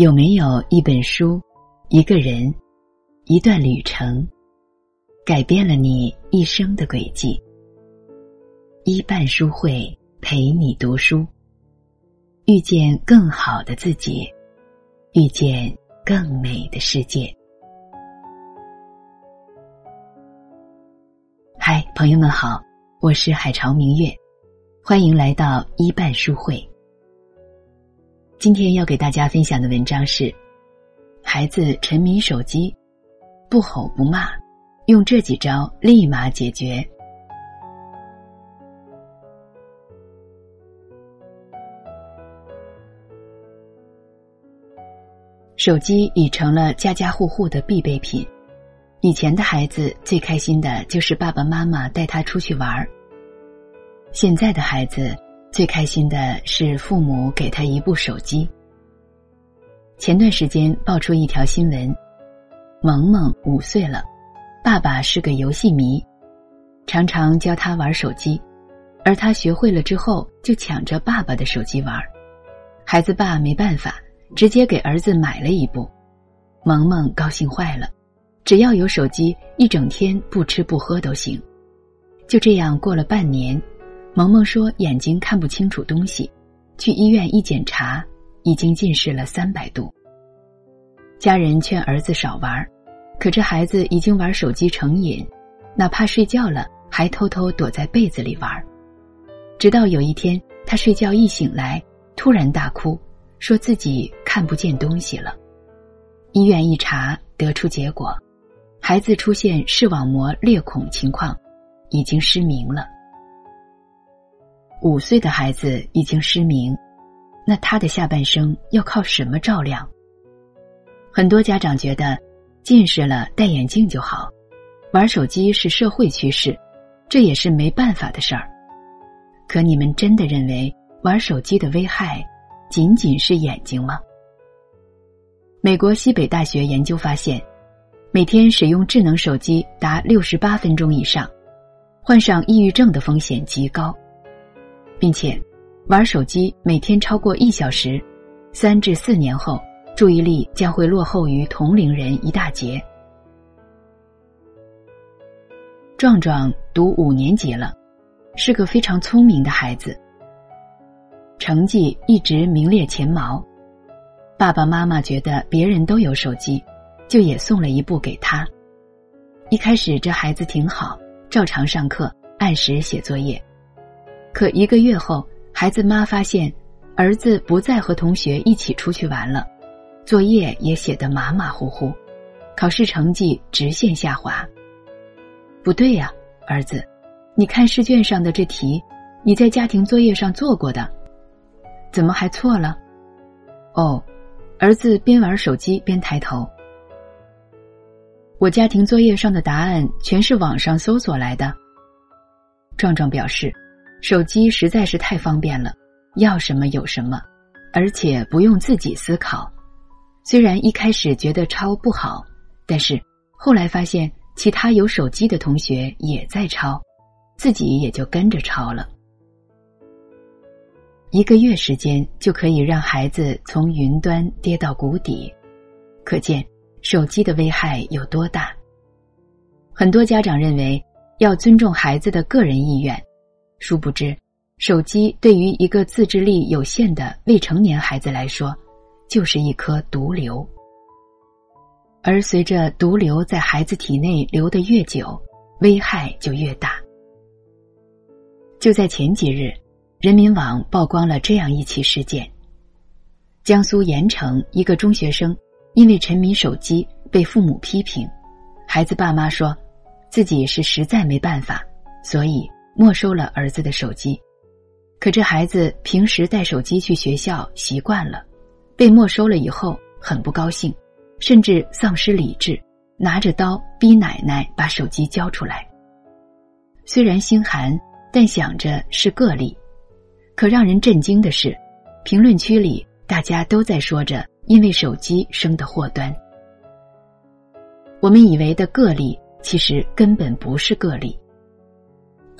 有没有一本书、一个人、一段旅程，改变了你一生的轨迹？一半书会陪你读书，遇见更好的自己，遇见更美的世界。嗨，朋友们好，我是海潮明月，欢迎来到一半书会。今天要给大家分享的文章是：孩子沉迷手机，不吼不骂，用这几招立马解决。手机已成了家家户户的必备品。以前的孩子最开心的就是爸爸妈妈带他出去玩儿。现在的孩子最开心的是父母给他一部手机。前段时间爆出一条新闻：萌萌五岁了，爸爸是个游戏迷，常常教他玩手机，而他学会了之后就抢着爸爸的手机玩。孩子爸没办法，直接给儿子买了一部，萌萌高兴坏了。只要有手机，一整天不吃不喝都行。就这样过了半年，萌萌说眼睛看不清楚东西，去医院一检查，已经近视了三百度。家人劝儿子少玩，可这孩子已经玩手机成瘾，哪怕睡觉了还偷偷躲在被子里玩。直到有一天，他睡觉一醒来，突然大哭，说自己看不见东西了。医院一查，得出结果。孩子出现视网膜裂孔情况，已经失明了。五岁的孩子已经失明，那他的下半生要靠什么照亮？很多家长觉得，近视了戴眼镜就好，玩手机是社会趋势，这也是没办法的事儿。可你们真的认为玩手机的危害仅仅是眼睛吗？美国西北大学研究发现。每天使用智能手机达六十八分钟以上，患上抑郁症的风险极高，并且玩手机每天超过一小时，三至四年后注意力将会落后于同龄人一大截。壮壮读五年级了，是个非常聪明的孩子，成绩一直名列前茅。爸爸妈妈觉得别人都有手机。就也送了一部给他。一开始这孩子挺好，照常上课，按时写作业。可一个月后，孩子妈发现，儿子不再和同学一起出去玩了，作业也写得马马虎虎，考试成绩直线下滑。不对呀，儿子，你看试卷上的这题，你在家庭作业上做过的，怎么还错了？哦，儿子边玩手机边抬头。我家庭作业上的答案全是网上搜索来的。壮壮表示，手机实在是太方便了，要什么有什么，而且不用自己思考。虽然一开始觉得抄不好，但是后来发现其他有手机的同学也在抄，自己也就跟着抄了。一个月时间就可以让孩子从云端跌到谷底，可见。手机的危害有多大？很多家长认为要尊重孩子的个人意愿，殊不知，手机对于一个自制力有限的未成年孩子来说，就是一颗毒瘤。而随着毒瘤在孩子体内留得越久，危害就越大。就在前几日，人民网曝光了这样一起事件：江苏盐城一个中学生。因为沉迷手机被父母批评，孩子爸妈说，自己是实在没办法，所以没收了儿子的手机。可这孩子平时带手机去学校习惯了，被没收了以后很不高兴，甚至丧失理智，拿着刀逼奶奶把手机交出来。虽然心寒，但想着是个例。可让人震惊的是，评论区里大家都在说着。因为手机生的祸端，我们以为的个例，其实根本不是个例。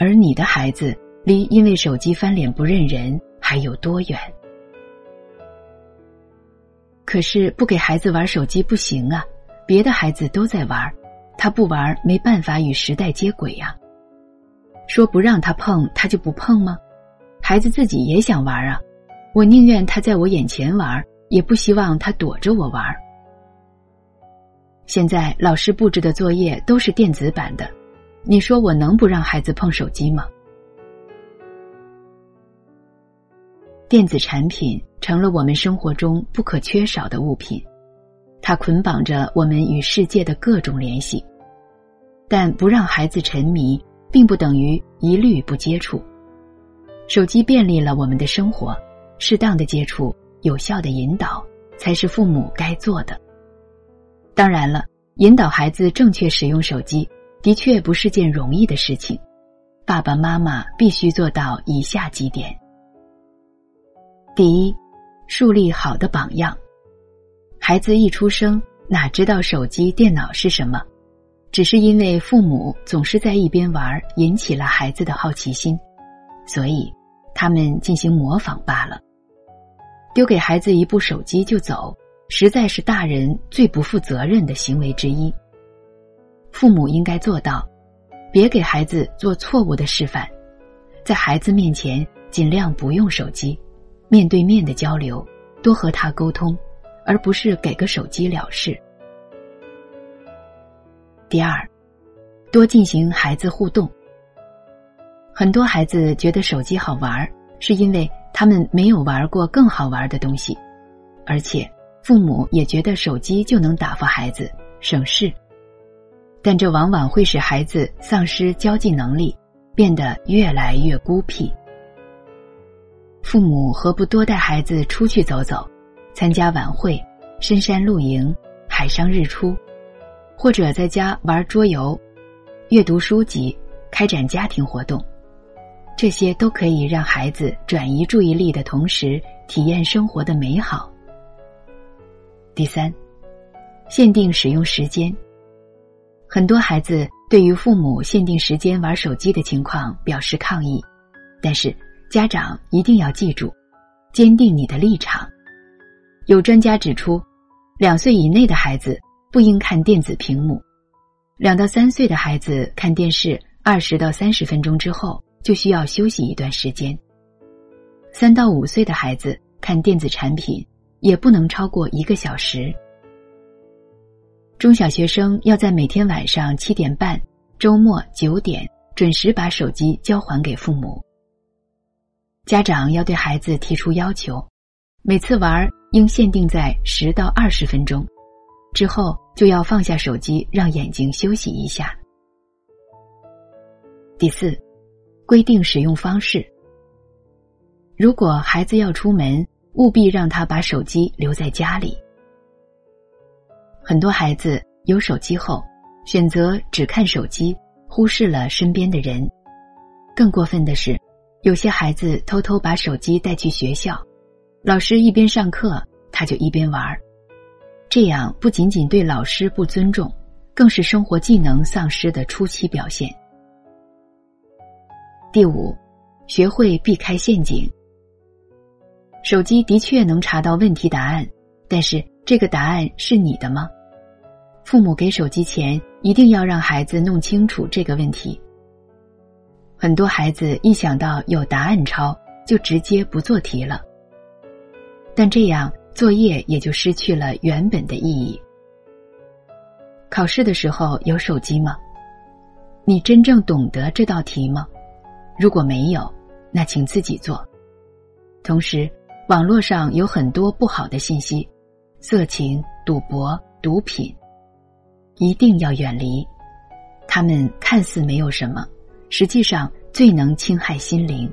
而你的孩子离因为手机翻脸不认人还有多远？可是不给孩子玩手机不行啊，别的孩子都在玩，他不玩没办法与时代接轨呀。说不让他碰，他就不碰吗？孩子自己也想玩啊，我宁愿他在我眼前玩，也不希望他躲着我玩。现在老师布置的作业都是电子版的，你说我能不让孩子碰手机吗？电子产品成了我们生活中不可缺少的物品，它捆绑着我们与世界的各种联系。但不让孩子沉迷，并不等于一律不接触。手机便利了我们的生活，适当的接触、有效的引导，才是父母该做的。当然了，引导孩子正确使用手机，的确不是件容易的事情。爸爸妈妈必须做到以下几点。第一，树立好的榜样。孩子一出生，哪知道手机、电脑是什么？只是因为父母总是在一边玩，引起了孩子的好奇心，所以他们进行模仿罢了。丢给孩子一部手机就走，实在是大人最不负责任的行为之一。父母应该做到，别给孩子做错误的示范，在孩子面前尽量不用手机。面对面的交流，多和他沟通，而不是给个手机了事。第二，多进行孩子互动。很多孩子觉得手机好玩，是因为他们没有玩过更好玩的东西，而且父母也觉得手机就能打发孩子省事，但这往往会使孩子丧失交际能力，变得越来越孤僻。父母何不多带孩子出去走走，参加晚会、深山露营、海上日出，或者在家玩桌游、阅读书籍、开展家庭活动，这些都可以让孩子转移注意力的同时体验生活的美好。第三，限定使用时间。很多孩子对于父母限定时间玩手机的情况表示抗议，但是。家长一定要记住，坚定你的立场。有专家指出，两岁以内的孩子不应看电子屏幕，两到三岁的孩子看电视二十到三十分钟之后就需要休息一段时间。三到五岁的孩子看电子产品也不能超过一个小时。中小学生要在每天晚上七点半、周末九点准时把手机交还给父母。家长要对孩子提出要求，每次玩应限定在十到二十分钟，之后就要放下手机，让眼睛休息一下。第四，规定使用方式。如果孩子要出门，务必让他把手机留在家里。很多孩子有手机后，选择只看手机，忽视了身边的人。更过分的是。有些孩子偷偷把手机带去学校，老师一边上课，他就一边玩儿，这样不仅仅对老师不尊重，更是生活技能丧失的初期表现。第五，学会避开陷阱。手机的确能查到问题答案，但是这个答案是你的吗？父母给手机前，一定要让孩子弄清楚这个问题。很多孩子一想到有答案抄，就直接不做题了。但这样作业也就失去了原本的意义。考试的时候有手机吗？你真正懂得这道题吗？如果没有，那请自己做。同时，网络上有很多不好的信息，色情、赌博、毒品，一定要远离。他们看似没有什么。实际上最能侵害心灵。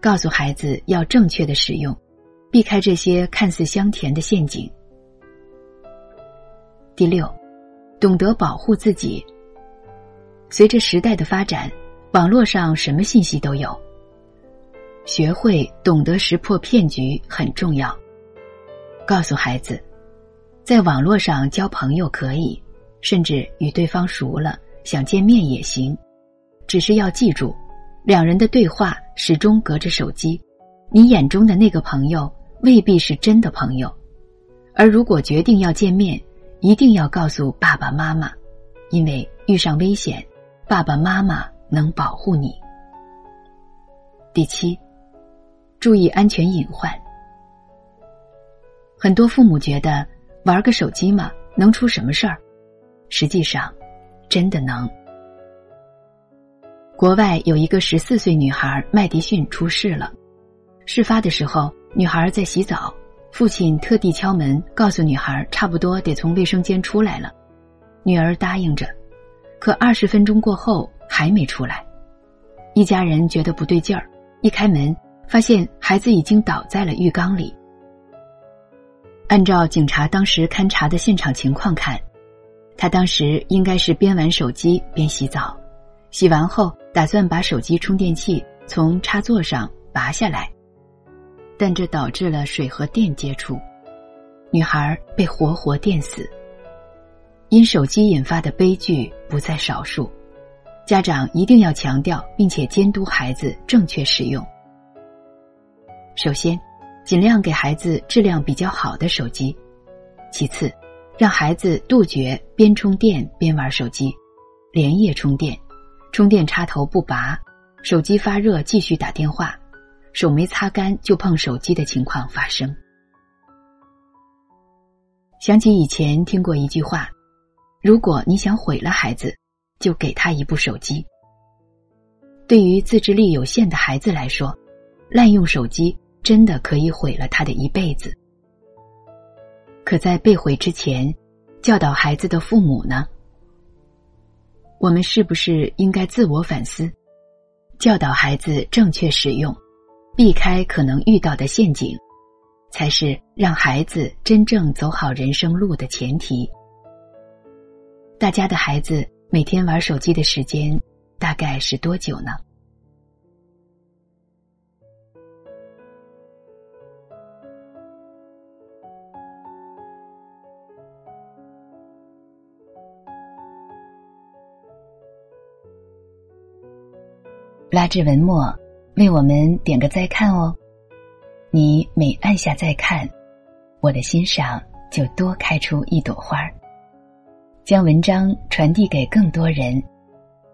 告诉孩子要正确的使用，避开这些看似香甜的陷阱。第六，懂得保护自己。随着时代的发展，网络上什么信息都有，学会懂得识破骗局很重要。告诉孩子，在网络上交朋友可以，甚至与对方熟了。想见面也行，只是要记住，两人的对话始终隔着手机，你眼中的那个朋友未必是真的朋友。而如果决定要见面，一定要告诉爸爸妈妈，因为遇上危险，爸爸妈妈能保护你。第七，注意安全隐患。很多父母觉得玩个手机嘛，能出什么事儿？实际上，真的能。国外有一个十四岁女孩麦迪逊出事了。事发的时候，女孩在洗澡，父亲特地敲门告诉女孩，差不多得从卫生间出来了。女儿答应着，可二十分钟过后还没出来，一家人觉得不对劲儿。一开门，发现孩子已经倒在了浴缸里。按照警察当时勘查的现场情况看，他当时应该是边玩手机边洗澡，洗完后打算把手机充电器从插座上拔下来，但这导致了水和电接触，女孩被活活电死。因手机引发的悲剧不在少数。家长一定要强调并且监督孩子正确使用。首先，尽量给孩子质量比较好的手机；其次，让孩子杜绝边充电边玩手机，连夜充电，充电插头不拔，手机发热继续打电话，手没擦干就碰手机的情况发生。想起以前听过一句话：如果你想毁了孩子。就给他一部手机。对于自制力有限的孩子来说，滥用手机真的可以毁了他的一辈子。可在被毁之前，教导孩子的父母呢？我们是不是应该自我反思，教导孩子正确使用，避开可能遇到的陷阱，才是让孩子真正走好人生路的前提。大家的孩子。每天玩手机的时间大概是多久呢？拉至文末，为我们点个再看哦！你每按下再看，我的心上就多开出一朵花儿。将文章传递给更多人，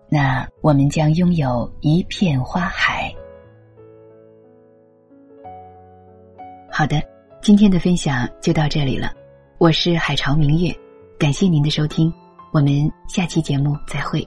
那我们将拥有一片花海。好的，今天的分享就到这里了，我是海潮明月，感谢您的收听，我们下期节目再会。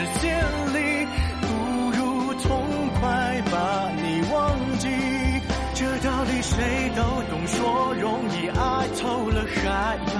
时间里，不如痛快把你忘记。这道理谁都懂，说容易，爱透了还要